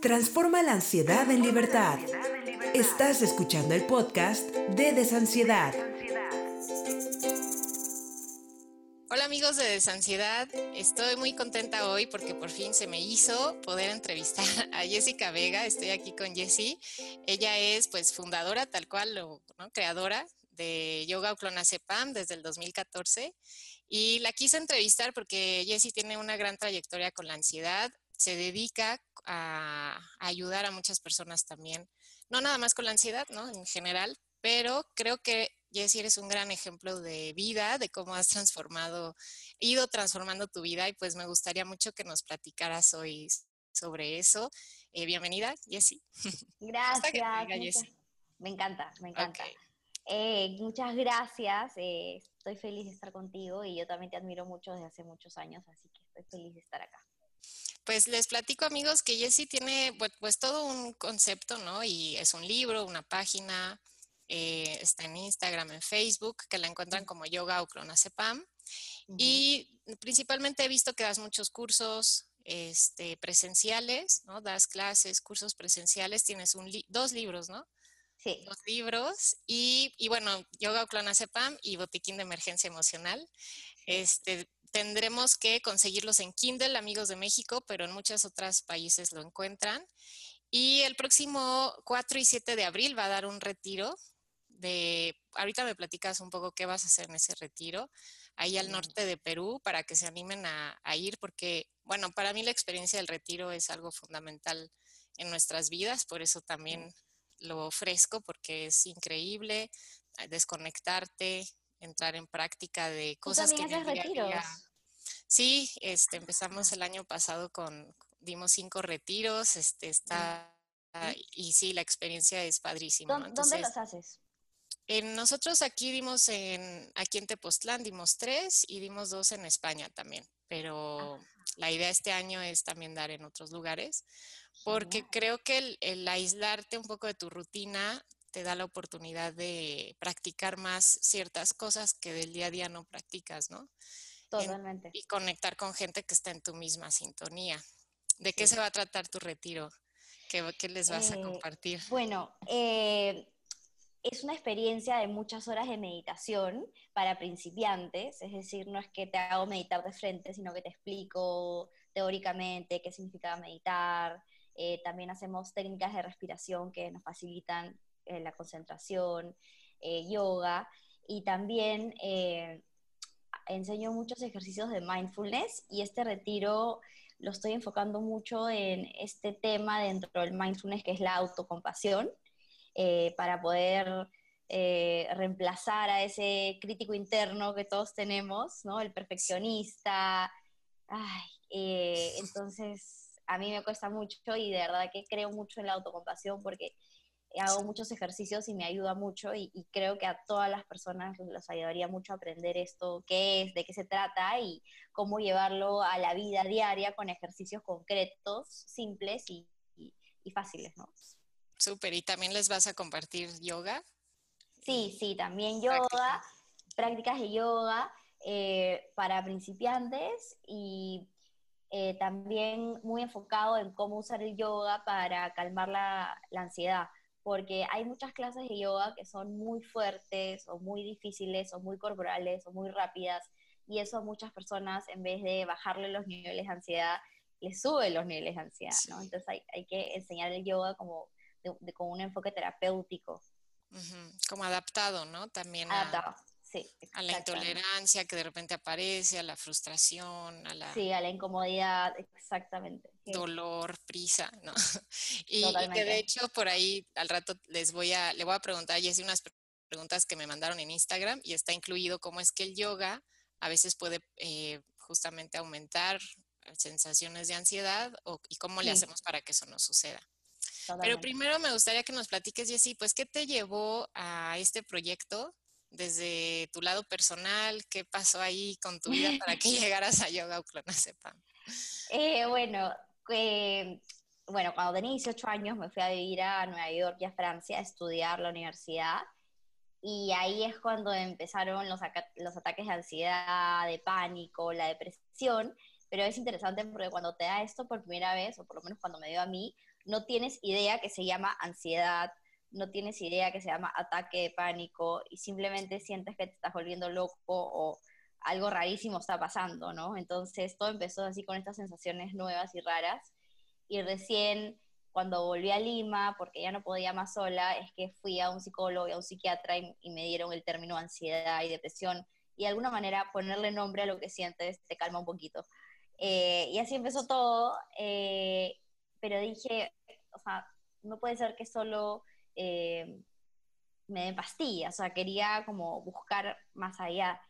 Transforma la ansiedad en libertad. Estás escuchando el podcast de Desansiedad. Hola amigos de Desansiedad, estoy muy contenta hoy porque por fin se me hizo poder entrevistar a Jessica Vega. Estoy aquí con Jessie. Ella es pues fundadora tal cual o creadora de Yoga Cepam desde el 2014 y la quise entrevistar porque Jessie tiene una gran trayectoria con la ansiedad, se dedica a, ayudar a muchas personas también, no nada más con la ansiedad, ¿no? En general, pero creo que Jessie eres un gran ejemplo de vida, de cómo has transformado, ido transformando tu vida y pues me gustaría mucho que nos platicaras hoy sobre eso. Eh, bienvenida, Jessie. Gracias. Me encanta, me encanta. Eh, muchas gracias, eh, estoy feliz de estar contigo y yo también te admiro mucho desde hace muchos años, así que estoy feliz de estar acá. Pues les platico amigos que Jessie tiene pues, todo un concepto, ¿no? Y es un libro, una página, eh, está en Instagram, en Facebook, que la encuentran como Yoga o Clonazepam. Y principalmente he visto que das muchos cursos este, presenciales, ¿no? Das clases, cursos presenciales, tienes un dos libros, ¿no? Sí. Dos libros y, y bueno, Yoga o Clonazepam y Botiquín de Emergencia Emocional. Este, tendremos que conseguirlos en Kindle, amigos de México, pero en muchos otros países lo encuentran. Y el próximo 4 y 7 de abril va a dar un retiro de, ahorita me platicas un poco qué vas a hacer en ese retiro, ahí al norte de Perú, para que se animen a, ir, porque, bueno, para mí la experiencia del retiro es algo fundamental en nuestras vidas, por eso también lo ofrezco, porque es increíble desconectarte, entrar en práctica de cosas que haces retiros? Sí, este, empezamos el año pasado con, dimos cinco retiros, este, está, y sí, la experiencia es padrísima. ¿Dónde, los haces? nosotros aquí dimos en, aquí en Tepoztlán dimos tres y dimos dos en España también, pero la idea este año es también dar en otros lugares, porque creo que el, el, aislarte un poco de tu rutina te da la oportunidad de practicar más ciertas cosas que del día a día no practicas, ¿no? Totalmente. y conectar con gente que está en tu misma sintonía. ¿De qué se va a tratar tu retiro? ¿Qué, les vas a eh, compartir? Bueno, eh, es una experiencia de muchas horas de meditación para principiantes, es decir, no es que te hago meditar de frente, sino que te explico teóricamente qué significa meditar. Eh, también hacemos técnicas de respiración que nos facilitan la concentración, yoga, y también enseño muchos ejercicios de mindfulness y este retiro lo estoy enfocando mucho en este tema dentro del mindfulness que es la autocompasión, eh, para poder eh, reemplazar a ese crítico interno que todos tenemos, ¿no? El perfeccionista. Eh, entonces, a mí me cuesta mucho y de verdad que creo mucho en la autocompasión porque hago muchos ejercicios y me ayuda mucho y, creo que a todas las personas les ayudaría mucho aprender esto, qué es, de qué se trata y cómo llevarlo a la vida diaria con ejercicios concretos, simples y, fáciles, ¿no? Súper, ¿y también les vas a compartir yoga? Sí, sí, también yoga, prácticas de yoga eh, para principiantes y eh, también muy enfocado en cómo usar el yoga para calmar la, la ansiedad porque hay muchas clases de yoga que son muy fuertes o muy difíciles o muy corporales o muy rápidas y eso a muchas personas en vez de bajarle los niveles de ansiedad, les sube los niveles de ansiedad, ¿no? Entonces hay, hay que enseñar el yoga como de, con un enfoque terapéutico. Como adaptado, ¿no? También adaptado a la intolerancia que de repente aparece, a la frustración, a la... Sí, a la incomodidad, exactamente. Dolor, prisa, ¿no? Y, que de hecho por ahí al rato les voy a, le voy a preguntar a Jessy unas preguntas que me mandaron en Instagram y está incluido cómo es que el yoga a veces puede eh, justamente aumentar sensaciones de ansiedad o, y cómo le hacemos para que eso no suceda. Pero primero me gustaría que nos platiques, Jessy, pues, ¿qué te llevó a este proyecto desde tu lado personal, qué pasó ahí con tu vida para que llegaras a Yoga Clonazepam. Eh, bueno, bueno, cuando tenía 18 años me fui a vivir a Nueva York y a Francia a estudiar la universidad. Y ahí es cuando empezaron los, los ataques de ansiedad, de pánico, la depresión. pero es interesante porque cuando te da esto por primera vez, o por lo menos cuando me dio a mí, no tienes idea que se llama ansiedad, no tienes idea que se llama ataque de pánico y simplemente sientes que te estás volviendo loco o algo rarísimo está pasando, ¿no? Entonces todo empezó así con estas sensaciones nuevas y raras y recién cuando volví a Lima, porque ya no podía más sola, es que fui a un psicólogo y a un psiquiatra y, me dieron el término ansiedad y depresión y de alguna manera ponerle nombre a lo que sientes te calma un poquito. Eh, y así empezó todo, eh, pero dije, o sea, no puede ser que solo eh, me den pastillas, o sea, quería como buscar más allá.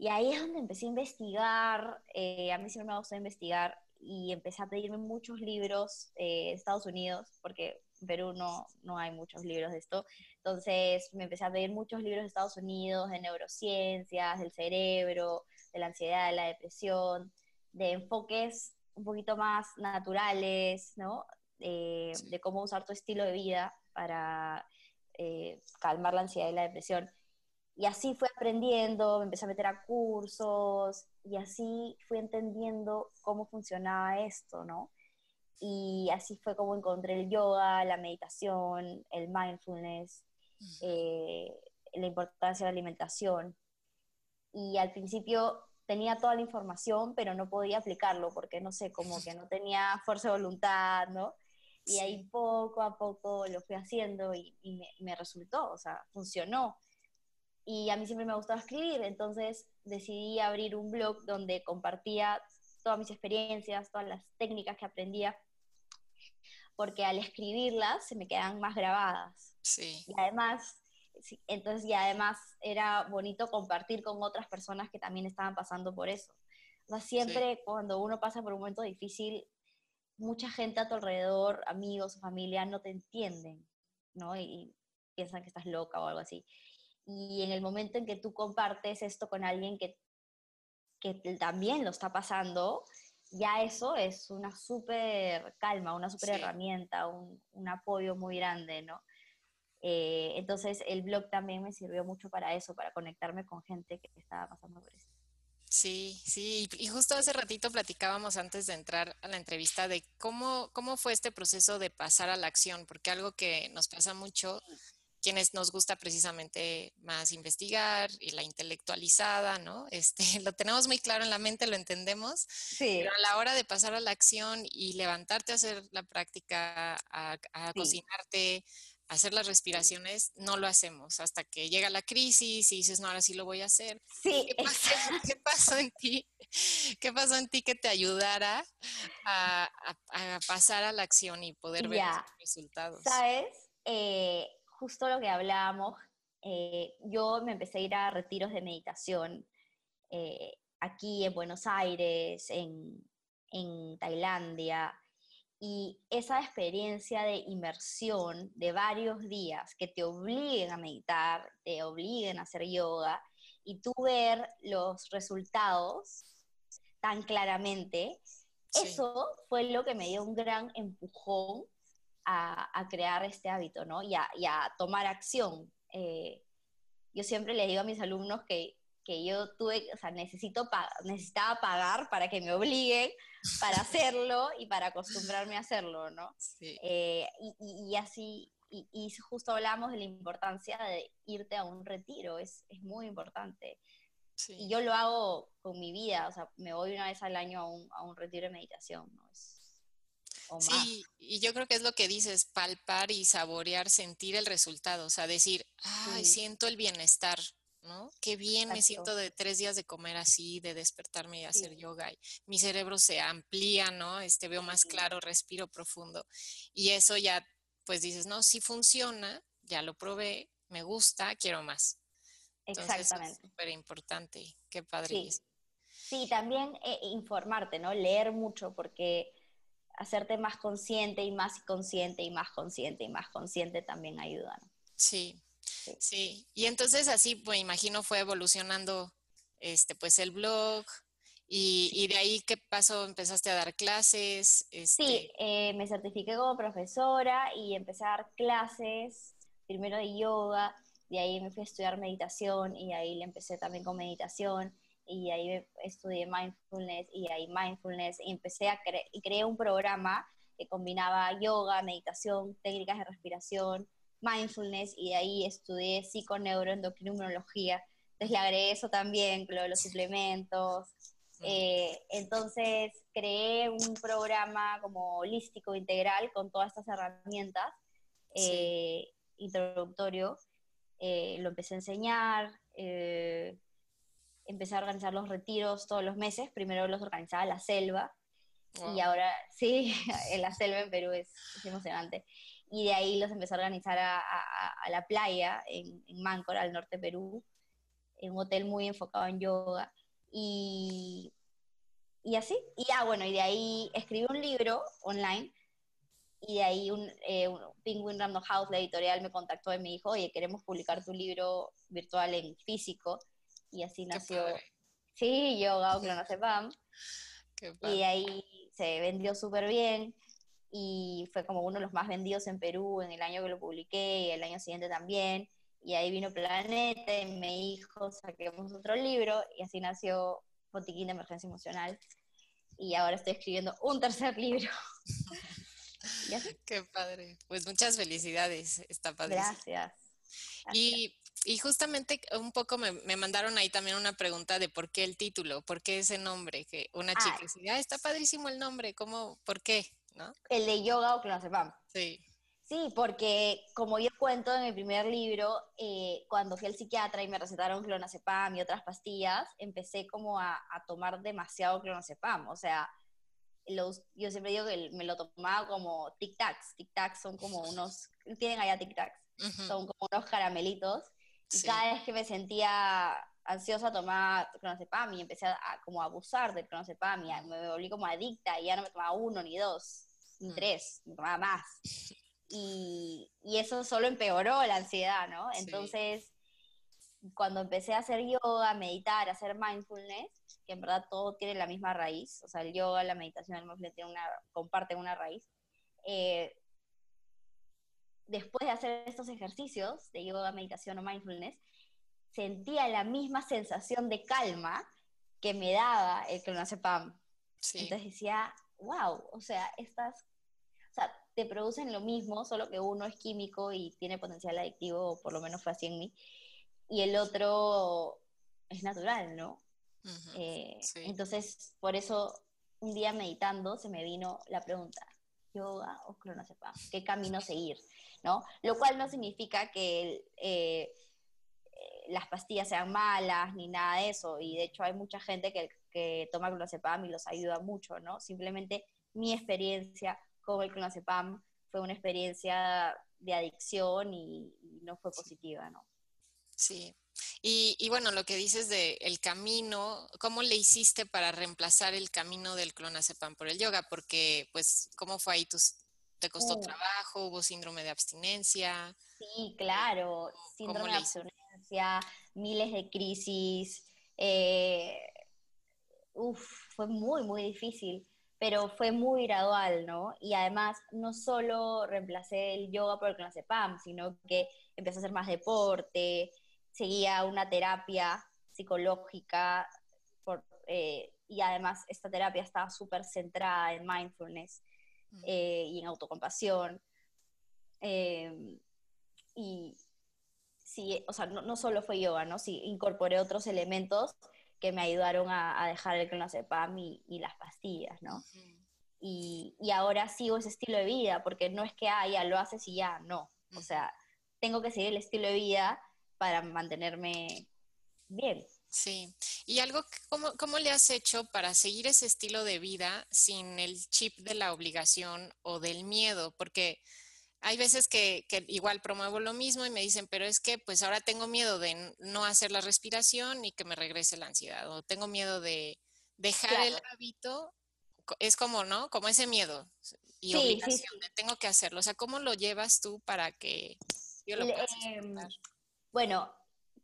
Y ahí es donde empecé a investigar, a mí siempre me gusta investigar, y empecé a pedirme muchos libros de Estados Unidos, porque en Perú no, no hay muchos libros de esto. Entonces me empecé a pedir muchos libros de Estados Unidos, de neurociencias, del cerebro, de la ansiedad, de la depresión, de enfoques un poquito más naturales, ¿no? Eh, de cómo usar tu estilo de vida para eh, calmar la ansiedad y la depresión. Y así fui aprendiendo, me empecé a meter a cursos y así fui entendiendo cómo funcionaba esto, ¿no? Y así fue como encontré el yoga, la meditación, el mindfulness, eh, la importancia de la alimentación. Y al principio tenía toda la información, pero no podía aplicarlo porque, no sé, como que no tenía fuerza de voluntad, ¿no? Y ahí poco a poco lo fui haciendo y, me, me, resultó, o sea, funcionó. Y a mí siempre me gustaba escribir, entonces decidí abrir un blog donde compartía todas mis experiencias, todas las técnicas que aprendía, porque al escribirlas se me quedan más grabadas. Sí. Y además entonces, y además era bonito compartir con otras personas que también estaban pasando por eso. O sea, siempre cuando uno pasa por un momento difícil, mucha gente a tu alrededor, amigos, familia, no te entienden, ¿no? Y, piensan que estás loca o algo así. Y en el momento en que tú compartes esto con alguien que, que también lo está pasando, ya eso es una súper calma, una súper herramienta, un, un, apoyo muy grande, ¿no? Eh, entonces el blog también me sirvió mucho para eso, para conectarme con gente que estaba pasando por eso. Sí, sí, y justo hace ratito platicábamos antes de entrar a la entrevista de cómo, cómo fue este proceso de pasar a la acción, porque algo que nos pasa mucho, quienes nos gusta precisamente más investigar y la intelectualizada, ¿no? Este, lo tenemos muy claro en la mente, lo entendemos, sí. pero a la hora de pasar a la acción y levantarte a hacer la práctica, a, a cocinarte, hacer las respiraciones, no lo hacemos hasta que llega la crisis y dices, no, ahora sí lo voy a hacer. Sí, ¿Qué pasó, en ti? ¿Qué pasó en ti que te ayudara a, pasar a la acción y poder ver los resultados? ¿Sabes? Eh, justo lo que hablábamos, eh, yo me empecé a ir a retiros de meditación eh, aquí en Buenos Aires, en, en Tailandia, y esa experiencia de inmersión de varios días que te obliguen a meditar, te obliguen a hacer yoga y tú ver los resultados tan claramente, eso fue lo que me dio un gran empujón a, crear este hábito, ¿no? Y a, tomar acción. Eh, yo siempre le digo a mis alumnos que que yo tuve, o sea, necesito necesitaba pagar para que me obliguen para hacerlo y para acostumbrarme a hacerlo, ¿no? Sí. Eh, y, y, así, y, y, justo hablamos de la importancia de irte a un retiro, es, es muy importante. Sí. Y yo lo hago con mi vida, o sea, me voy una vez al año a un, a un retiro de meditación, ¿no? Es, Sí, y yo creo que es lo que dices, palpar y saborear, sentir el resultado, o sea, decir, ay, siento el bienestar, ¿no? Qué bien me siento de tres días de comer así, de despertarme y hacer yoga. Y mi cerebro se amplía, ¿no? Este, veo más claro, respiro profundo. Y eso ya, pues dices, no, sí funciona, ya lo probé, me gusta, quiero más. Exactamente. es súper importante, qué padre. Sí. también eh, informarte, ¿no? Leer mucho porque hacerte más consciente y más consciente y más consciente y más consciente también ayuda, ¿no? Sí, Sí. y entonces así, pues imagino fue evolucionando este, pues el blog y, de ahí qué pasó, empezaste a dar clases. Este... Sí, eh, me certifiqué como profesora y empecé a dar clases, primero de yoga, de ahí me fui a estudiar meditación y ahí le empecé también con meditación. Y ahí estudié mindfulness y ahí mindfulness y empecé a crear y creé un programa que combinaba yoga, meditación, técnicas de respiración, mindfulness y de ahí estudié psiconeuroendocrinología. Entonces le agregué eso también, lo de los suplementos. Eh, entonces creé un programa como holístico integral con todas estas herramientas, eh, introductorio. Eh, lo empecé a enseñar, empecé a organizar los retiros todos los meses. Primero los organizaba la selva y ahora sí, en la selva en Perú es, emocionante. Y de ahí los empecé a organizar a, la playa en, en Máncora, al norte de Perú, en un hotel muy enfocado en yoga. Y, y así, y ya bueno, y de ahí escribí un libro online y de ahí un, eh, Penguin Random House, la editorial, me contactó y me dijo, oye, queremos publicar tu libro virtual en físico. Y así nació, sí, Yoga o Clonazepam. y de ahí se vendió súper bien y fue como uno de los más vendidos en Perú en el año que lo publiqué y el año siguiente también. Y ahí vino Planeta y me dijo, saquemos otro libro y así nació Botiquín de Emergencia Emocional. Y ahora estoy escribiendo un tercer libro. Qué padre. Pues muchas felicidades, está padre. Gracias. Y, y, justamente un poco me, me, mandaron ahí también una pregunta de por qué el título, por qué ese nombre, que una chica ah. decía, ah, está padrísimo el nombre, ¿cómo, por qué? ¿No? El de yoga o clonazepam. Sí. Sí, porque como yo cuento en mi primer libro, eh, cuando fui al psiquiatra y me recetaron clonazepam y otras pastillas, empecé como a, tomar demasiado clonazepam. O sea, los, yo siempre digo que me lo tomaba como tic-tacs. Tic-tacs son como unos, tienen allá tic-tacs, son como unos caramelitos. Y cada vez que me sentía ansiosa tomaba clonazepam y empecé a, como a abusar del clonazepam y me volví como adicta y ya no me tomaba uno ni dos, ni mm. tres, me tomaba más y, eso solo empeoró la ansiedad, ¿no? Entonces, cuando empecé a hacer yoga, a meditar, a hacer mindfulness, que en verdad todo tiene la misma raíz, o sea, el yoga, la meditación, el mindfulness una, comparten una raíz, eh, después de hacer estos ejercicios de yoga, meditación o mindfulness, sentía la misma sensación de calma que me daba el clonazepam. Sí. Entonces decía, wow, o sea, estas, o sea, te producen lo mismo, solo que uno es químico y tiene potencial adictivo, o por lo menos fue así en mí, y el otro es natural, ¿no? Eh, entonces, por eso, un día meditando, se me vino la pregunta, yoga o clonazepam, ¿qué camino seguir? ¿no? Lo cual no significa que eh, las pastillas sean malas ni nada de eso, y de hecho hay mucha gente que, que toma clonazepam y los ayuda mucho, ¿no? Simplemente mi experiencia con el clonazepam fue una experiencia de adicción y, no fue positiva, ¿no? Sí. Y, bueno, lo que dices de el camino, ¿cómo le hiciste para reemplazar el camino del clonazepam por el yoga? Porque, pues, ¿cómo fue ahí? ¿Te costó uh. trabajo? ¿Hubo síndrome de abstinencia? Sí, claro, síndrome de abstinencia, miles de crisis. Eh, uf, fue muy, muy difícil pero fue muy gradual, ¿no? Y además, no solo reemplacé el yoga por el clonazepam, sino que empecé a hacer más deporte, seguía una terapia psicológica, eh, y además esta terapia estaba súper centrada en mindfulness mm. eh, y en autocompasión. Em, y sí, o sea, no, no, solo fue yoga, ¿no? Sí, incorporé otros elementos que me ayudaron a, dejar el clonazepam y, y las pastillas, ¿no? y, y, ahora sigo ese estilo de vida, porque no es que, ah, ya lo haces y ya, no. O sea, tengo que seguir el estilo de vida para mantenerme bien. Sí, y algo, ¿cómo, ¿cómo le has hecho para seguir ese estilo de vida sin el chip de la obligación o del miedo? Porque hay veces que, igual promuevo lo mismo y me dicen, pero es que pues ahora tengo miedo de no hacer la respiración y que me regrese la ansiedad, o tengo miedo de dejar el hábito, es como, ¿no? Como ese miedo y obligación de tengo que hacerlo. O sea, ¿cómo lo llevas tú para que yo lo pueda em, Bueno,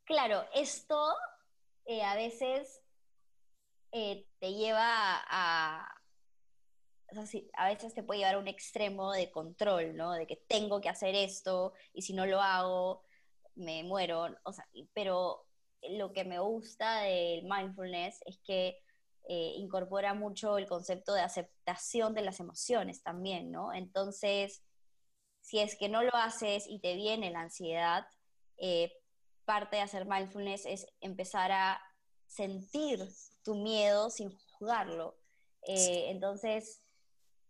claro, esto eh, a veces eh, te lleva a, a veces te puede llevar a un extremo de control, ¿no? De que tengo que hacer esto y si no lo hago, me muero. O sea, pero lo que me gusta del mindfulness es que eh, incorpora mucho el concepto de aceptación de las emociones también, ¿no? Entonces, si es que no lo haces y te viene la ansiedad, eh, parte de hacer mindfulness es empezar a sentir tu miedo sin juzgarlo. Eh, entonces,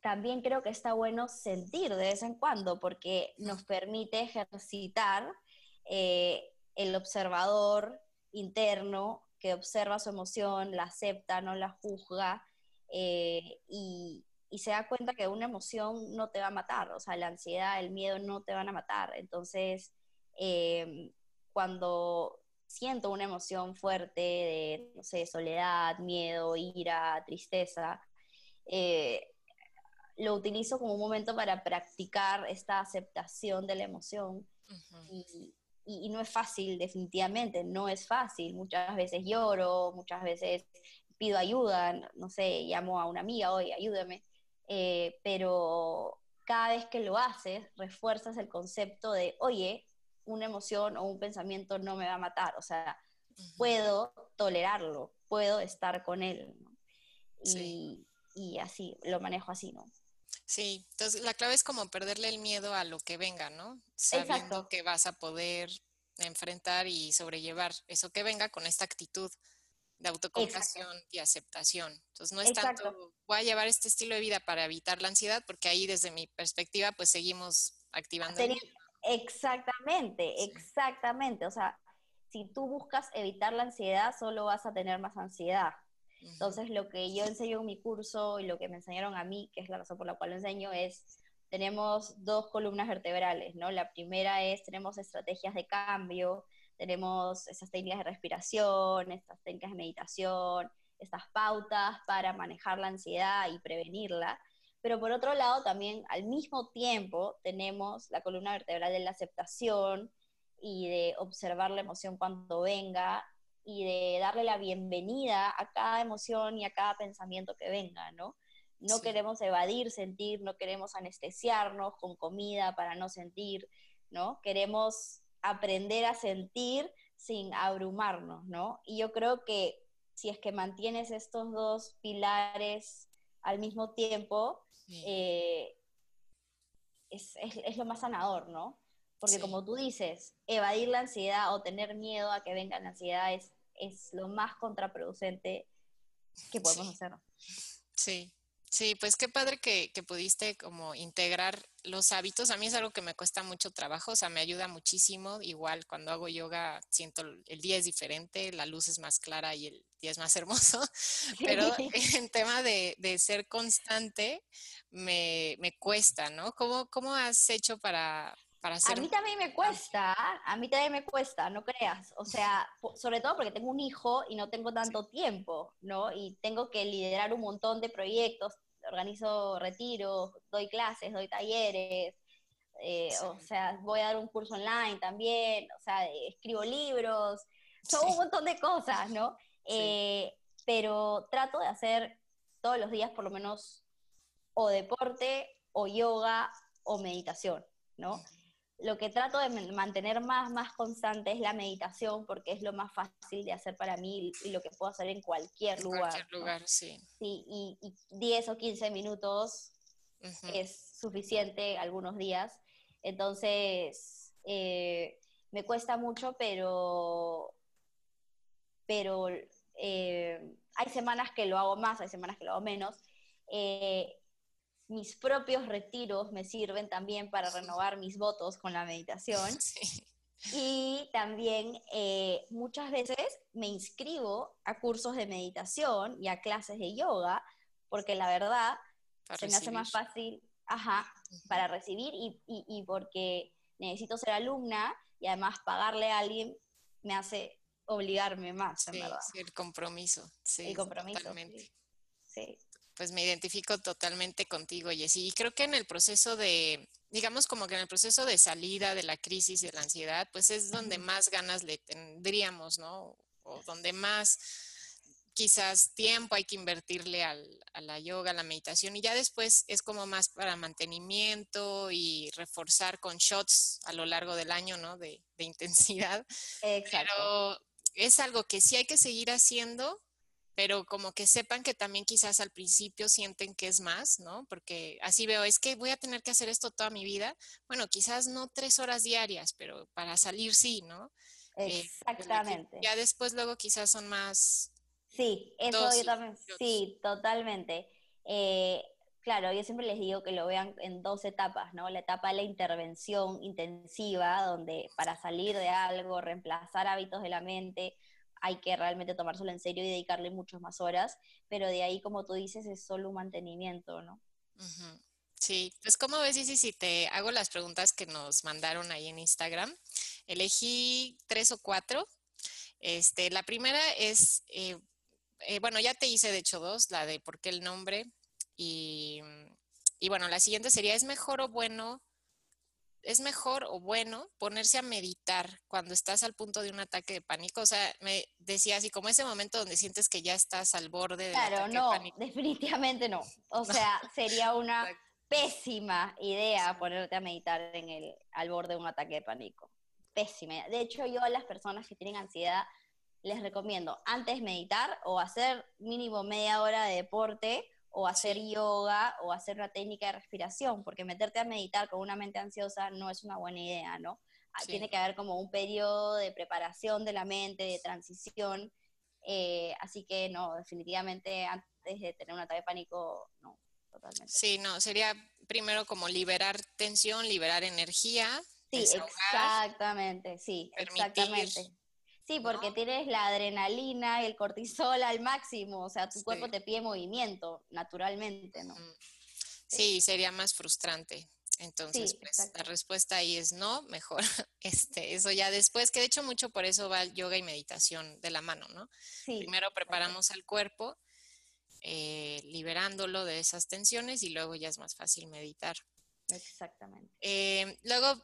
también creo que está bueno sentir de vez en cuando porque nos permite ejercitar el observador interno que observa su emoción, la acepta, no la juzga eh, y, se da cuenta que una emoción no te va a matar, o sea, la ansiedad, el miedo no te van a matar. Entonces, em, cuando siento una emoción fuerte de, no sé, soledad, miedo, ira, tristeza, eh, lo utilizo como un momento para practicar esta aceptación de la emoción y, y, no es fácil, definitivamente, no es fácil. Muchas veces lloro, muchas veces pido ayuda, no sé, llamo a una amiga, hoy ayúdame, eh, pero cada vez que lo haces, refuerzas el concepto de, oye, una emoción o un pensamiento no me va a matar, o sea, puedo tolerarlo, puedo estar con él. Y, y así, lo manejo así, ¿no? Sí, entonces la clave es como perderle el miedo a lo que venga, ¿no? Sabiendo que vas a poder enfrentar y sobrellevar eso que venga con esta actitud de autocompasión y aceptación. Entonces no es tanto, voy a llevar este estilo de vida para evitar la ansiedad, porque ahí desde mi perspectiva pues seguimos activando. Exactamente, exactamente. O sea, si tú buscas evitar la ansiedad, solo vas a tener más ansiedad. Entonces, lo que yo enseño en mi curso y lo que me enseñaron a mí, que es la razón por la cual lo enseño, es, tenemos dos columnas vertebrales, ¿no? La primera es, tenemos estrategias de cambio, tenemos esas técnicas de respiración, estas técnicas de meditación, estas pautas para manejar la ansiedad y prevenirla. Pero por otro lado, también al mismo tiempo tenemos la columna vertebral de la aceptación y de observar la emoción cuando venga y de darle la bienvenida a cada emoción y a cada pensamiento que venga, ¿no? No queremos evadir sentir, no queremos anestesiarnos con comida para no sentir, ¿no? Queremos aprender a sentir sin abrumarnos, ¿no? Y yo creo que si es que mantienes estos dos pilares al mismo tiempo, eh, es, es, lo más sanador, ¿no? Porque como tú dices, evadir la ansiedad o tener miedo a que venga la ansiedad es es lo más contraproducente que podemos hacer. Sí, sí, pues qué padre que, pudiste como integrar los hábitos. A mí es algo que me cuesta mucho trabajo, o sea, me ayuda muchísimo. Igual cuando hago yoga siento el día es diferente, la luz es más clara y el día es más hermoso. Pero en tema de, ser constante me, me, cuesta, ¿no? ¿Cómo, ¿Cómo has hecho para, a mí también me cuesta, a mí también me cuesta, no creas. O sea, sobre todo porque tengo un hijo y no tengo tanto tiempo, ¿no? Y tengo que liderar un montón de proyectos, organizo retiros, doy clases, doy talleres, eh, o sea, voy a dar un curso online también, o sea, escribo libros, son un montón de cosas, ¿no? Eh, pero trato de hacer todos los días por lo menos o deporte o yoga o meditación, ¿no? Lo que trato de mantener más, más constante es la meditación porque es lo más fácil de hacer para mí y lo que puedo hacer en cualquier lugar. Cualquier lugar, sí. Sí, y, 10 o 15 minutos es suficiente algunos días. Entonces, eh, me cuesta mucho, pero, pero eh, hay semanas que lo hago más, hay semanas que lo hago menos. Eh, mis propios retiros me sirven también para renovar mis votos con la meditación. Y también eh, muchas veces me inscribo a cursos de meditación y a clases de yoga, porque la verdad se me hace más fácil ajá, para recibir y, y, porque necesito ser alumna y además pagarle a alguien me hace obligarme más, en verdad. el compromiso. Sí, el compromiso. Totalmente. sí pues me identifico totalmente contigo, Jessy. Y creo que en el proceso de, digamos como que en el proceso de salida de la crisis y de la ansiedad, pues es donde más ganas le tendríamos, ¿no? O donde más quizás tiempo hay que invertirle al, a la yoga, a la meditación, y ya después es como más para mantenimiento y reforzar con shots a lo largo del año, ¿no? De, de intensidad. Exacto. Pero es algo que sí hay que seguir haciendo, pero como que sepan que también quizás al principio sienten que es más, ¿no? Porque así veo, es que voy a tener que hacer esto toda mi vida. Bueno, quizás no tres horas diarias, pero para salir sí, ¿no? Eh, Exactamente. ya después luego quizás son más... Sí, eso yo también, sí, totalmente. Eh, claro, yo siempre les digo que lo vean en dos etapas, ¿no? La etapa de la intervención intensiva, donde para salir de algo, reemplazar hábitos de la mente, hay que realmente tomárselo en serio y dedicarle muchas más horas, pero de ahí, como tú dices, es solo un mantenimiento, ¿no? Sí, pues como ves, Isi, si te hago las preguntas que nos mandaron ahí en Instagram, elegí tres o cuatro. Este, la primera es, eh, eh, bueno, ya te hice de hecho dos, la de por qué el nombre, y, y bueno, la siguiente sería, ¿es mejor o bueno es mejor o bueno ponerse a meditar cuando estás al punto de un ataque de pánico? O sea, me decía así como ese momento donde sientes que ya estás al borde del ataque no, de pánico. definitivamente no. O sea, sería una pésima idea ponerte a meditar en el, al borde de un ataque de pánico. Pésima. De hecho, yo a las personas que tienen ansiedad les recomiendo antes meditar o hacer mínimo media hora de deporte o hacer yoga o hacer una técnica de respiración, porque meterte a meditar con una mente ansiosa no es una buena idea, ¿no? Ah, tiene que haber como un periodo de preparación de la mente, de transición, eh, así que no, definitivamente antes de tener un ataque de pánico, no, totalmente. Sí, no, sería primero como liberar tensión, liberar energía. Sí, exactamente, sí, exactamente. Sí, porque tienes la adrenalina, el cortisol al máximo, o sea, tu cuerpo te pide movimiento naturalmente, ¿no? Sí, sería más frustrante. Entonces, pues la respuesta ahí es no, mejor este, eso ya después, que de hecho mucho por eso va el yoga y meditación de la mano, ¿no? Primero preparamos al cuerpo, eh, liberándolo de esas tensiones y luego ya es más fácil meditar. Exactamente. Eh, luego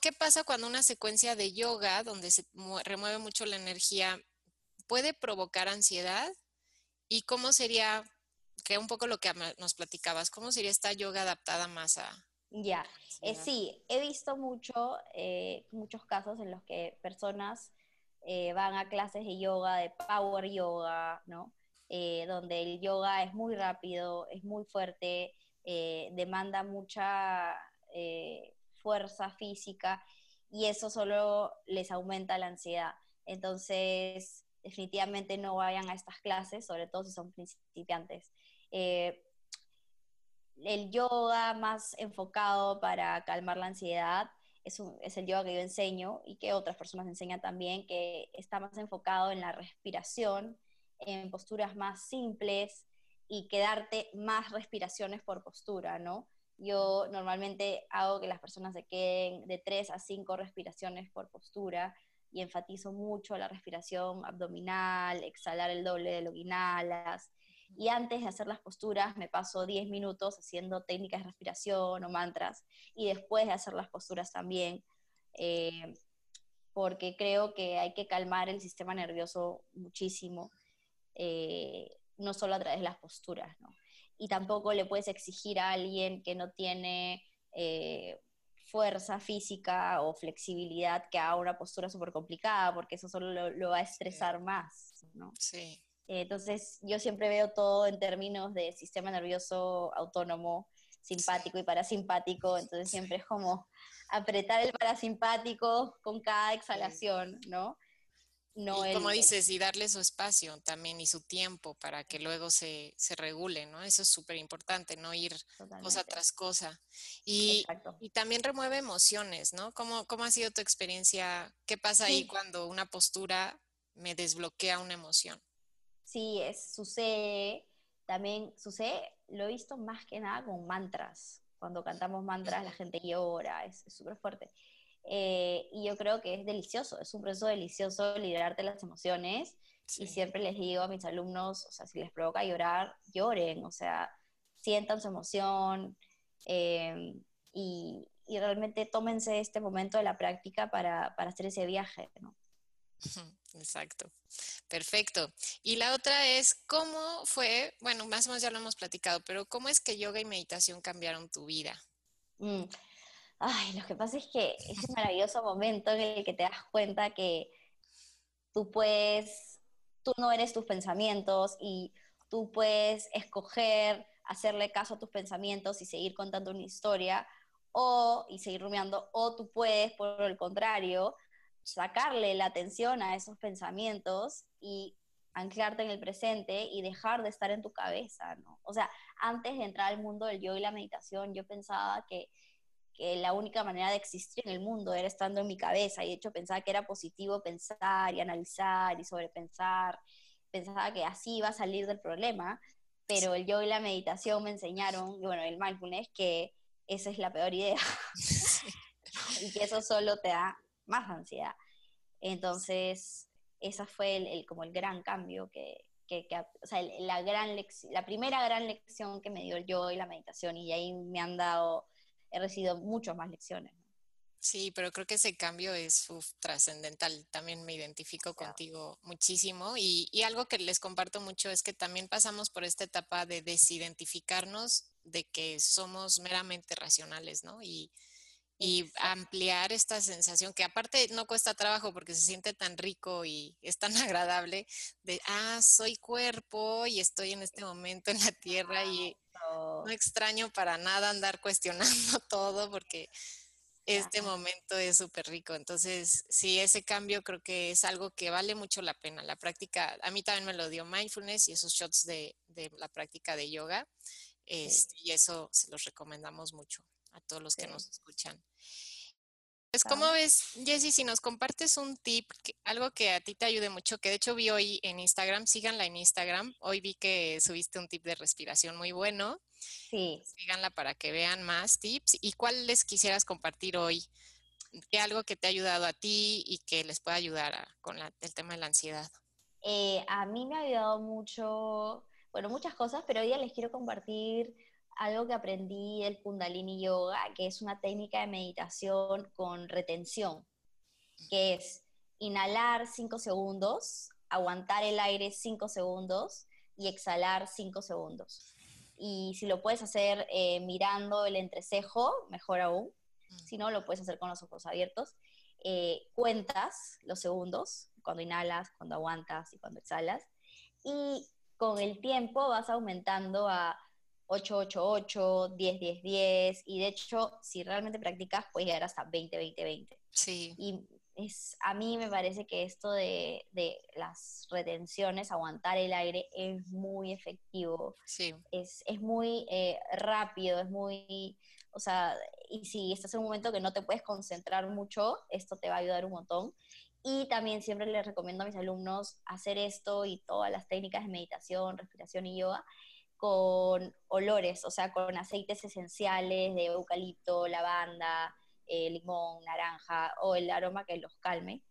¿qué pasa cuando una secuencia de yoga, donde se remueve mucho la energía, puede provocar ansiedad? ¿Y cómo sería, que un poco lo que nos platicabas, cómo sería esta yoga adaptada más a... Ya, eh, sí, he visto mucho, eh, muchos casos en los que personas eh, van a clases de yoga, de power yoga, ¿no? donde el yoga es muy rápido, es muy fuerte, demanda mucha fuerza física y eso solo les aumenta la ansiedad. Entonces, definitivamente no vayan a estas clases, sobre todo si son principiantes. Eh, el yoga más enfocado para calmar la ansiedad es, es, el yoga que yo enseño y que otras personas enseñan también, que está más enfocado en la respiración, en posturas más simples y quedarte más respiraciones por postura, ¿no? Yo normalmente hago que las personas se queden de 3 a 5 respiraciones por postura y enfatizo mucho la respiración abdominal, exhalar el doble de lo que inhalas. Y antes de hacer las posturas me paso 10 minutos haciendo técnicas de respiración o mantras y después de hacer las posturas también, eh, porque creo que hay que calmar el sistema nervioso muchísimo, eh, no solo a través de las posturas. ¿no? Y tampoco le puedes exigir a alguien que no tiene eh, fuerza física o flexibilidad que haga una postura súper complicada, porque eso solo lo, va a estresar más, ¿no? Sí. entonces, yo siempre veo todo en términos de sistema nervioso autónomo, simpático y parasimpático, entonces siempre es como apretar el parasimpático con cada exhalación, ¿no? Y como dices, y darle su espacio también y su tiempo para que luego se, se regule, ¿no? Eso es súper importante, no ir cosa tras cosa. Y, y, también remueve emociones, ¿no? ¿Cómo, ¿Cómo ha sido tu experiencia? ¿Qué pasa ahí cuando una postura me desbloquea una emoción? Sí, es, sucede, también sucede, lo he visto más que nada con mantras. Cuando cantamos mantras la gente llora, es súper fuerte. Eh, y yo creo que es delicioso, es un proceso delicioso liberarte las emociones. Y siempre les digo a mis alumnos, o sea, si les provoca llorar, lloren, o sea, sientan su emoción eh, y, y, realmente tómense este momento de la práctica para, para hacer ese viaje, ¿no? Exacto. Perfecto. Y la otra es, ¿cómo fue, bueno, más o menos ya lo hemos platicado, pero ¿cómo es que yoga y meditación cambiaron tu vida? Mm. Ay, lo que pasa es que es un maravilloso momento en el que te das cuenta que tú puedes, tú no eres tus pensamientos y tú puedes escoger hacerle caso a tus pensamientos y seguir contando una historia o y seguir rumiando o tú puedes por el contrario sacarle la atención a esos pensamientos y anclarte en el presente y dejar de estar en tu cabeza, ¿no? O sea, antes de entrar al mundo del yo y la meditación, yo pensaba que, que la única manera de existir en el mundo era estando en mi cabeza. Y de hecho pensaba que era positivo pensar y analizar y sobrepensar, pensaba que así iba a salir del problema, pero el yo y la meditación me enseñaron, y bueno, el mindfulness, que esa es la peor idea. Y que eso solo te da más ansiedad. Entonces, esa fue el, como el gran cambio que, que, o sea, la, gran la primera gran lección que me dio yo y la meditación, y ahí me han dado, he recibido muchas más lecciones. Sí, pero creo que ese cambio es trascendental. También me identifico contigo muchísimo y, y, algo que les comparto mucho es que también pasamos por esta etapa de desidentificarnos de que somos meramente racionales, ¿no? Y, y ampliar esta sensación que aparte no cuesta trabajo porque se siente tan rico y es tan agradable de, ah, soy cuerpo y estoy en este momento en la tierra y no extraño para nada andar cuestionando todo porque este momento es súper rico. Entonces, sí, ese cambio creo que es algo que vale mucho la pena. La práctica, a mí también me lo dio mindfulness y esos shots de, de la práctica de yoga. Este, y eso se los recomendamos mucho a todos los que nos escuchan. Pues, ¿cómo ves, Jessy, si nos compartes un tip, algo que a ti te ayude mucho, que de hecho vi hoy en Instagram, síganla en Instagram, hoy vi que subiste un tip de respiración muy bueno. Sí. Síganla para que vean más tips. ¿Y cuál les quisieras compartir hoy? ¿Qué algo que te ha ayudado a ti y que les pueda ayudar con el tema de la ansiedad? Eh, a mí me ha ayudado mucho, bueno, muchas cosas, pero hoy día les quiero compartir algo que aprendí del Kundalini Yoga, que es una técnica de meditación con retención, que es inhalar 5 segundos, aguantar el aire 5 segundos y exhalar 5 segundos. Y si lo puedes hacer eh, mirando el entrecejo, mejor aún. Mm. Si no, lo puedes hacer con los ojos abiertos. Eh, cuentas los segundos, cuando inhalas, cuando aguantas y cuando exhalas. Y con el tiempo vas aumentando a 888, 10, 10, 10, y de hecho, si realmente practicas, puedes llegar hasta 20, 20, 20. Sí. Y es, a mí me parece que esto de, de las retenciones, aguantar el aire, es muy efectivo. Sí. Es, es muy eh, rápido, es muy, o sea, y si estás en un momento que no te puedes concentrar mucho, esto te va a ayudar un montón. Y también siempre les recomiendo a mis alumnos hacer esto y todas las técnicas de meditación, respiración y yoga con olores, o sea, con aceites esenciales de eucalipto, lavanda, eh, limón, naranja o el aroma que los calme,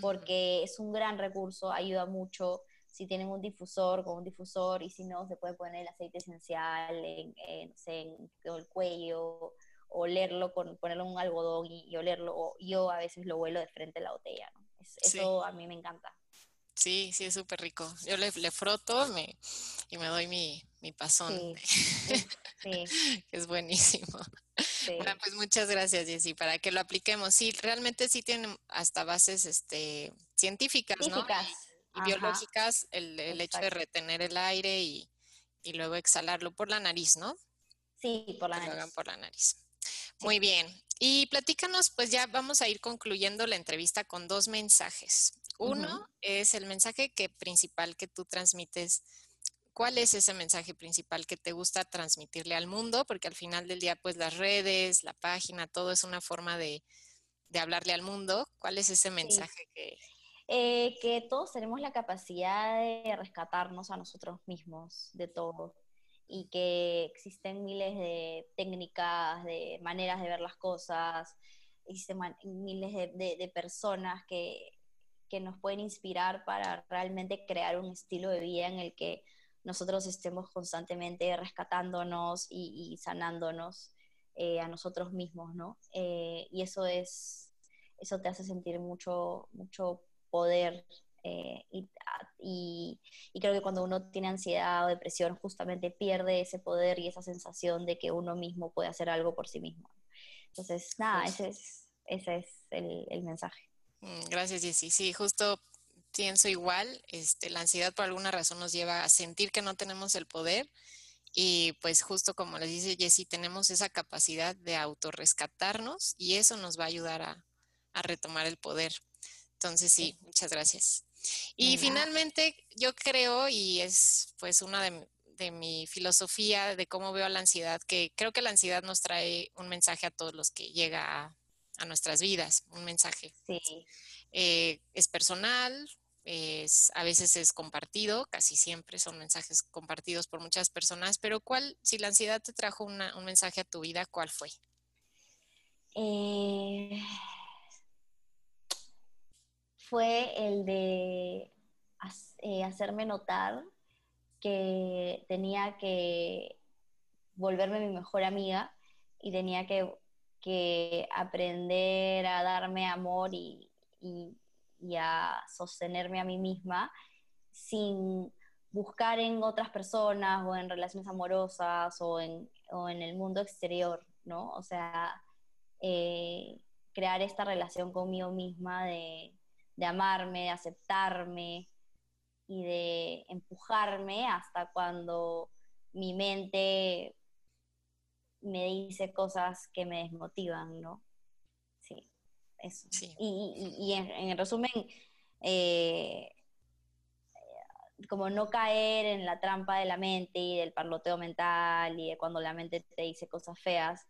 porque es un gran recurso, ayuda mucho. Si tienen un difusor, con un difusor, y si no, se puede poner el aceite esencial en, el cuello, olerlo, con, ponerlo en un algodón y, olerlo. yo a veces lo huelo de frente a la botella, ¿no? Eso a mí me encanta. Sí, sí, es súper rico. Yo le, le froto me, y me doy mi, mi pasón. Sí, es buenísimo. Bueno, pues muchas gracias, Jessy, para que lo apliquemos. Sí, realmente sí tienen hasta bases este, científicas, ¿no? Y, biológicas, el, el hecho de retener el aire y, y, luego exhalarlo por la nariz, ¿no? Sí, por la nariz. Lo hagan por la nariz. Muy bien. Y platícanos, pues ya vamos a ir concluyendo la entrevista con dos mensajes. Uno es el mensaje que principal que tú transmites ¿Cuál es ese mensaje principal que te gusta transmitirle al mundo? Porque al final del día, pues las redes, la página, todo es una forma de, hablarle al mundo. ¿Cuál es ese mensaje que... Eh, que todos tenemos la capacidad de rescatarnos a nosotros mismos de todo y que existen miles de técnicas, de maneras de ver las cosas, existen miles de, personas que, que nos pueden inspirar para realmente crear un estilo de vida en el que nosotros estemos constantemente rescatándonos y, sanándonos eh, a nosotros mismos, ¿no? Eh, y eso es, eso te hace sentir mucho, mucho poder eh, y, creo que cuando uno tiene ansiedad o depresión justamente pierde ese poder y esa sensación de que uno mismo puede hacer algo por sí mismo. Entonces, nada, ese es, ese es el, el mensaje. Mm, gracias, Jessy. Sí, justo pienso igual. Este, la ansiedad por alguna razón nos lleva a sentir que no tenemos el poder y pues justo como les dice Jessie, tenemos esa capacidad de autorrescatarnos y eso nos va a ayudar a, a retomar el poder. Entonces sí, muchas gracias. Y finalmente yo creo, y es pues una de, de mi filosofía de cómo veo la ansiedad, que creo que la ansiedad nos trae un mensaje a todos los que llega a, a nuestras vidas, un mensaje. Sí. Eh, es personal, es, a veces es compartido, casi siempre son mensajes compartidos por muchas personas, pero ¿cuál, si la ansiedad te trajo una, un mensaje a tu vida, cuál fue? Eh, fue el de eh, hacerme notar que tenía que volverme mi mejor amiga y tenía que, que aprender a darme amor y, y, a sostenerme a mí misma sin buscar en otras personas o en relaciones amorosas o en, o en el mundo exterior, ¿no? O sea, eh, crear esta relación conmigo misma de, de amarme, de aceptarme, y de empujarme hasta cuando mi mente me dice cosas que me desmotivan, ¿no? Sí, eso. Y, en, resumen, eh, como no caer en la trampa de la mente y del parloteo mental y de cuando la mente te dice cosas feas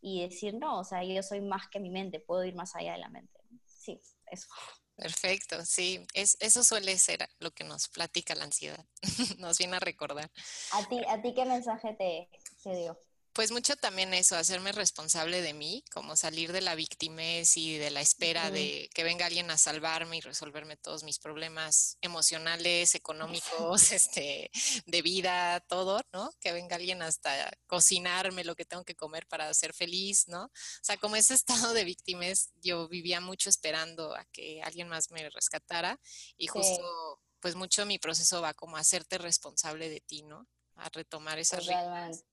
y decir, no, o sea, yo soy más que mi mente, puedo ir más allá de la mente. Sí, eso. Perfecto, sí, es, eso suele ser lo que nos platica la ansiedad, nos viene a recordar. ¿A ti, a ti qué mensaje te, te dio? Pues mucho también eso, hacerme responsable de mí, como salir de la victimez y de la espera de que venga alguien a salvarme y resolverme todos mis problemas emocionales, económicos, este, de vida, todo, ¿no? Que venga alguien hasta cocinarme lo que tengo que comer para ser feliz, ¿no? O sea, como ese estado de victimez, yo vivía mucho esperando a que alguien más me rescatara y justo, pues mucho mi proceso va como a hacerte responsable de ti, ¿no? A retomar esas reglas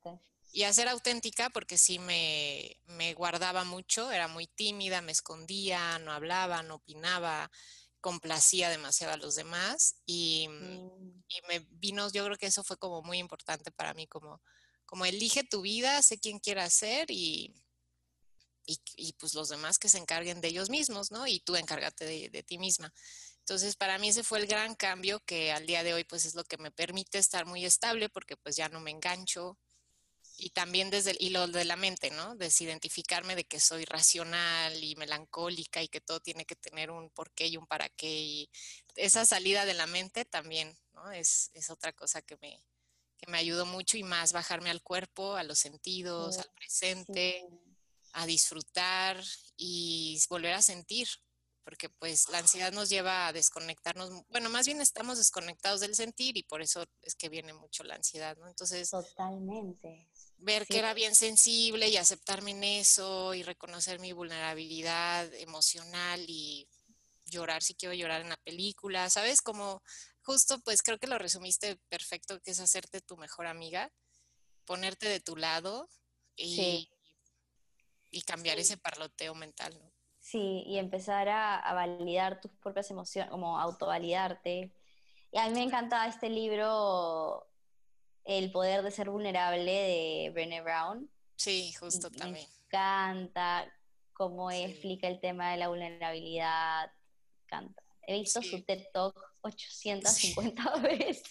y a ser auténtica porque sí me, guardaba mucho, era muy tímida, me escondía, no hablaba, no opinaba, complacía demasiado a los demás y, mm. y, me vino, yo creo que eso fue como muy importante para mí, como, como elige tu vida, sé quién quieras ser y, y, pues los demás que se encarguen de ellos mismos, ¿no? Y tú encárgate de, de ti misma. Entonces, para mí ese fue el gran cambio que al día de hoy pues es lo que me permite estar muy estable porque pues ya no me engancho, y también desde el hilo de la mente, ¿no? Desidentificarme de que soy racional y melancólica y que todo tiene que tener un porqué y un para qué. Y esa salida de la mente también, ¿no? Es, es otra cosa que me, que me ayudó mucho y más bajarme al cuerpo, a los sentidos, al presente, a disfrutar y volver a sentir, porque pues la ansiedad nos lleva a desconectarnos, bueno, más bien estamos desconectados del sentir y por eso es que viene mucho la ansiedad, ¿no? Entonces... Totalmente ver que era bien sensible y aceptarme en eso y reconocer mi vulnerabilidad emocional y llorar si quiero llorar en la película, ¿sabes? Como justo pues creo que lo resumiste perfecto, que es hacerte tu mejor amiga, ponerte de tu lado y, y cambiar ese parloteo mental, ¿no? Sí, y empezar a, a validar tus propias emociones, como autovalidarte. Y a mí me encanta este libro el poder de ser vulnerable de Brené Brown. Sí, justo también. Me encanta cómo explica el tema de la vulnerabilidad. Canta. He visto su TED Talk 850 veces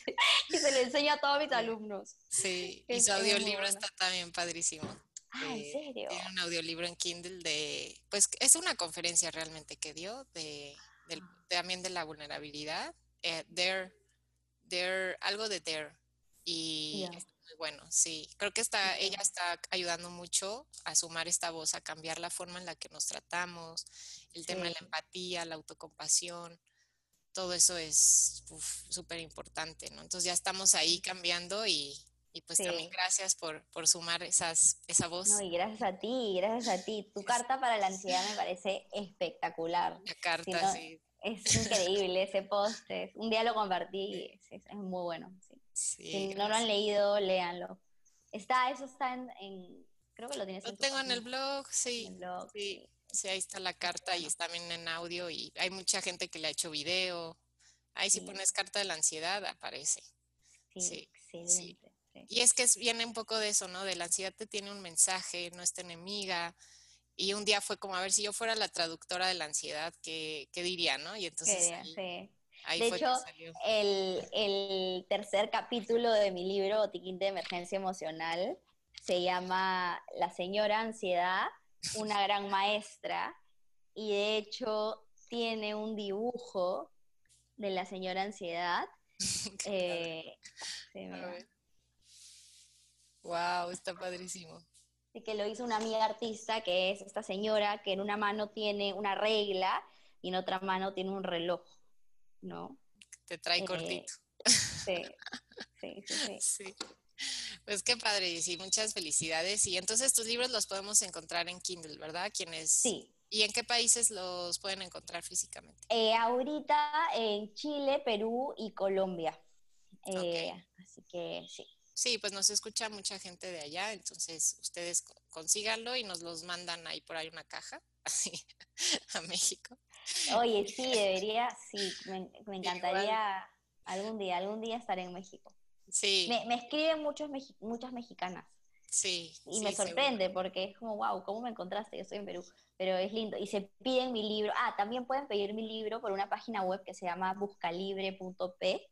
y se lo enseño a todos mis alumnos. Sí, y su audiolibro está también padrísimo. Ah, ¿en serio? Tiene un audiolibro en Kindle de, pues es una conferencia realmente que dio de, ah. también de la vulnerabilidad. Eh, there, algo de there, y es muy bueno, sí. Creo que está, ella está ayudando mucho a sumar esta voz, a cambiar la forma en la que nos tratamos, el tema de la empatía, la autocompasión, todo eso es súper importante, ¿no? Entonces ya estamos ahí cambiando y, y pues también gracias por, por, sumar esas, esa voz. No, y gracias a ti, gracias a ti. Tu carta para la ansiedad me parece espectacular. La carta, sí. Es increíble ese post. Un día lo compartí y es, muy bueno. Si no lo han leído, léanlo. Está, eso está en, creo que lo tienes Lo tengo en el blog, sí. sí. ahí está la carta y está también en audio y hay mucha gente que le ha hecho video. Ahí si pones carta de la ansiedad aparece. Sí, excelente. Y es que viene un poco de eso, ¿no? De la ansiedad te tiene un mensaje, no es tu enemiga. Y un día fue como, a ver, si yo fuera la traductora de la ansiedad, ¿qué, qué diría, no? Y entonces... Ahí, de hecho, el, el, tercer capítulo de mi libro, Botiquín de Emergencia Emocional, se llama La señora ansiedad, una gran maestra, y de hecho tiene un dibujo de la señora ansiedad. eh, wow, está padrísimo. Y que lo hizo una amiga artista, que es esta señora, que en una mano tiene una regla y en otra mano tiene un reloj, ¿no? Te trae eh, cortito. Sí, sí, sí, sí. Pues qué padre, y sí, muchas felicidades. Y entonces tus libros los podemos encontrar en Kindle, ¿verdad? ¿Quiénes? Sí. ¿Y en qué países los pueden encontrar físicamente? Eh, ahorita en Chile, Perú y Colombia. Eh, así que sí. Sí, pues nos escucha mucha gente de allá, entonces ustedes consíganlo y nos los mandan ahí por ahí una caja, así, a México. Oye, sí, debería, sí, me, encantaría algún día, algún día estar en México. Sí. Me, escriben muchos muchas mexicanas. Sí. Y me sorprende porque es como, wow, ¿cómo me encontraste? Yo estoy en Perú. Pero es lindo. Y se piden mi libro. Ah, también pueden pedir mi libro por una página web que se llama buscalibre.p.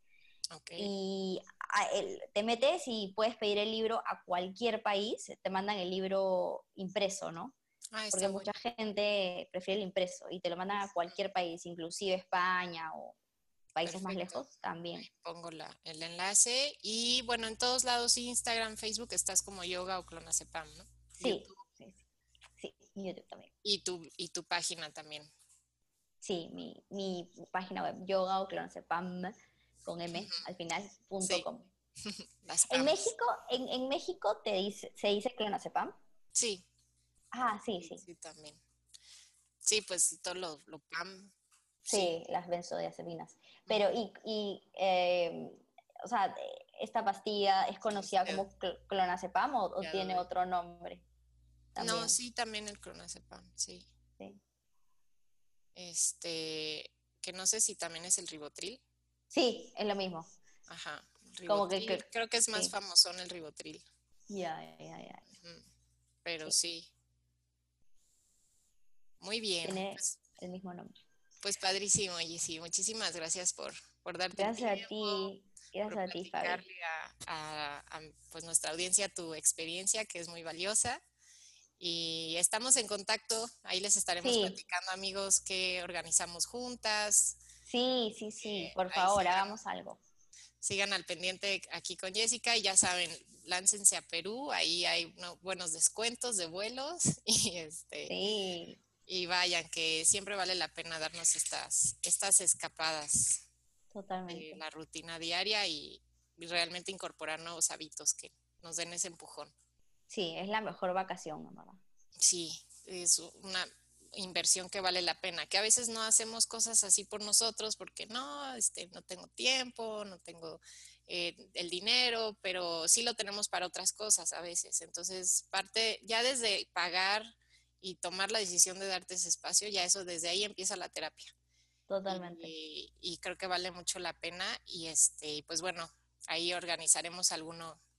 Y ah, te metes y puedes pedir el libro a cualquier país. Te mandan el libro impreso, ¿no? Ah, porque mucha gente prefiere el impreso y te lo mandan a cualquier país, inclusive España o países más lejos también. pongo la, el enlace y bueno, en todos lados, Instagram, Facebook, estás como yoga o clonazepam, ¿no? Sí, sí, sí, YouTube también. Y tu, y tu página también. Sí, mi, mi página web, yoga o clonazepam con M al final, punto com. en México, en, en, México te dice, se dice clonazepam. Sí. Ah, sí, sí. Sí, también. Sí, pues todo lo, lo PAM Sí, las benzodiazepinas. Pero, y, y em, o sea, ¿esta pastilla es conocida como clonazepam o, tiene otro nombre? No, sí, también el clonazepam, sí. Sí. Este, que no sé si también es el ribotril. Sí, es lo mismo. Ajá. Como que, creo que es más famoso en el ribotril. Ya, ya, ya. Pero sí. Muy bien. Tiene pues el mismo nombre. Pues padrísimo, Jessy. Muchísimas gracias por, por darte Gracias a ti. Gracias a ti, Fabi. A, a, pues nuestra audiencia tu experiencia, que es muy valiosa. Y estamos en contacto. Ahí les estaremos platicando, amigos, que organizamos juntas. Sí, sí, sí. Eh, por favor, hagamos algo. Sigan al pendiente aquí con Jessica y ya saben, láncense a Perú. Ahí hay buenos descuentos de vuelos. Y este. Sí y vayan, que siempre vale la pena darnos estas, estas escapadas Totalmente. de la rutina diaria y, realmente incorporar nuevos hábitos que nos den ese empujón. Sí, es la mejor vacación, mamá. Sí, es una inversión que vale la pena, que a veces no hacemos cosas así por nosotros porque no, este, no tengo tiempo, no tengo eh, el dinero, pero sí lo tenemos para otras cosas a veces. Entonces, parte ya desde pagar y tomar la decisión de darte ese espacio, ya eso desde ahí empieza la terapia. Totalmente. Y, creo que vale mucho la pena y este, pues bueno, ahí organizaremos alguno.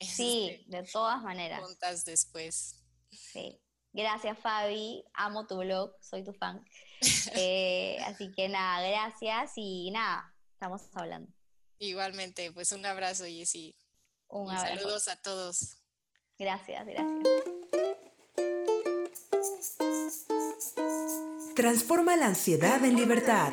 Sí, este, de todas maneras. Juntas después. Sí. Gracias, Fabi. Amo tu blog, soy tu fan. Eh, así que nada, gracias y nada, estamos hablando. Igualmente, pues un abrazo, Jessy. Un abrazo. Saludos a todos. Gracias, gracias. Transforma la ansiedad en libertad.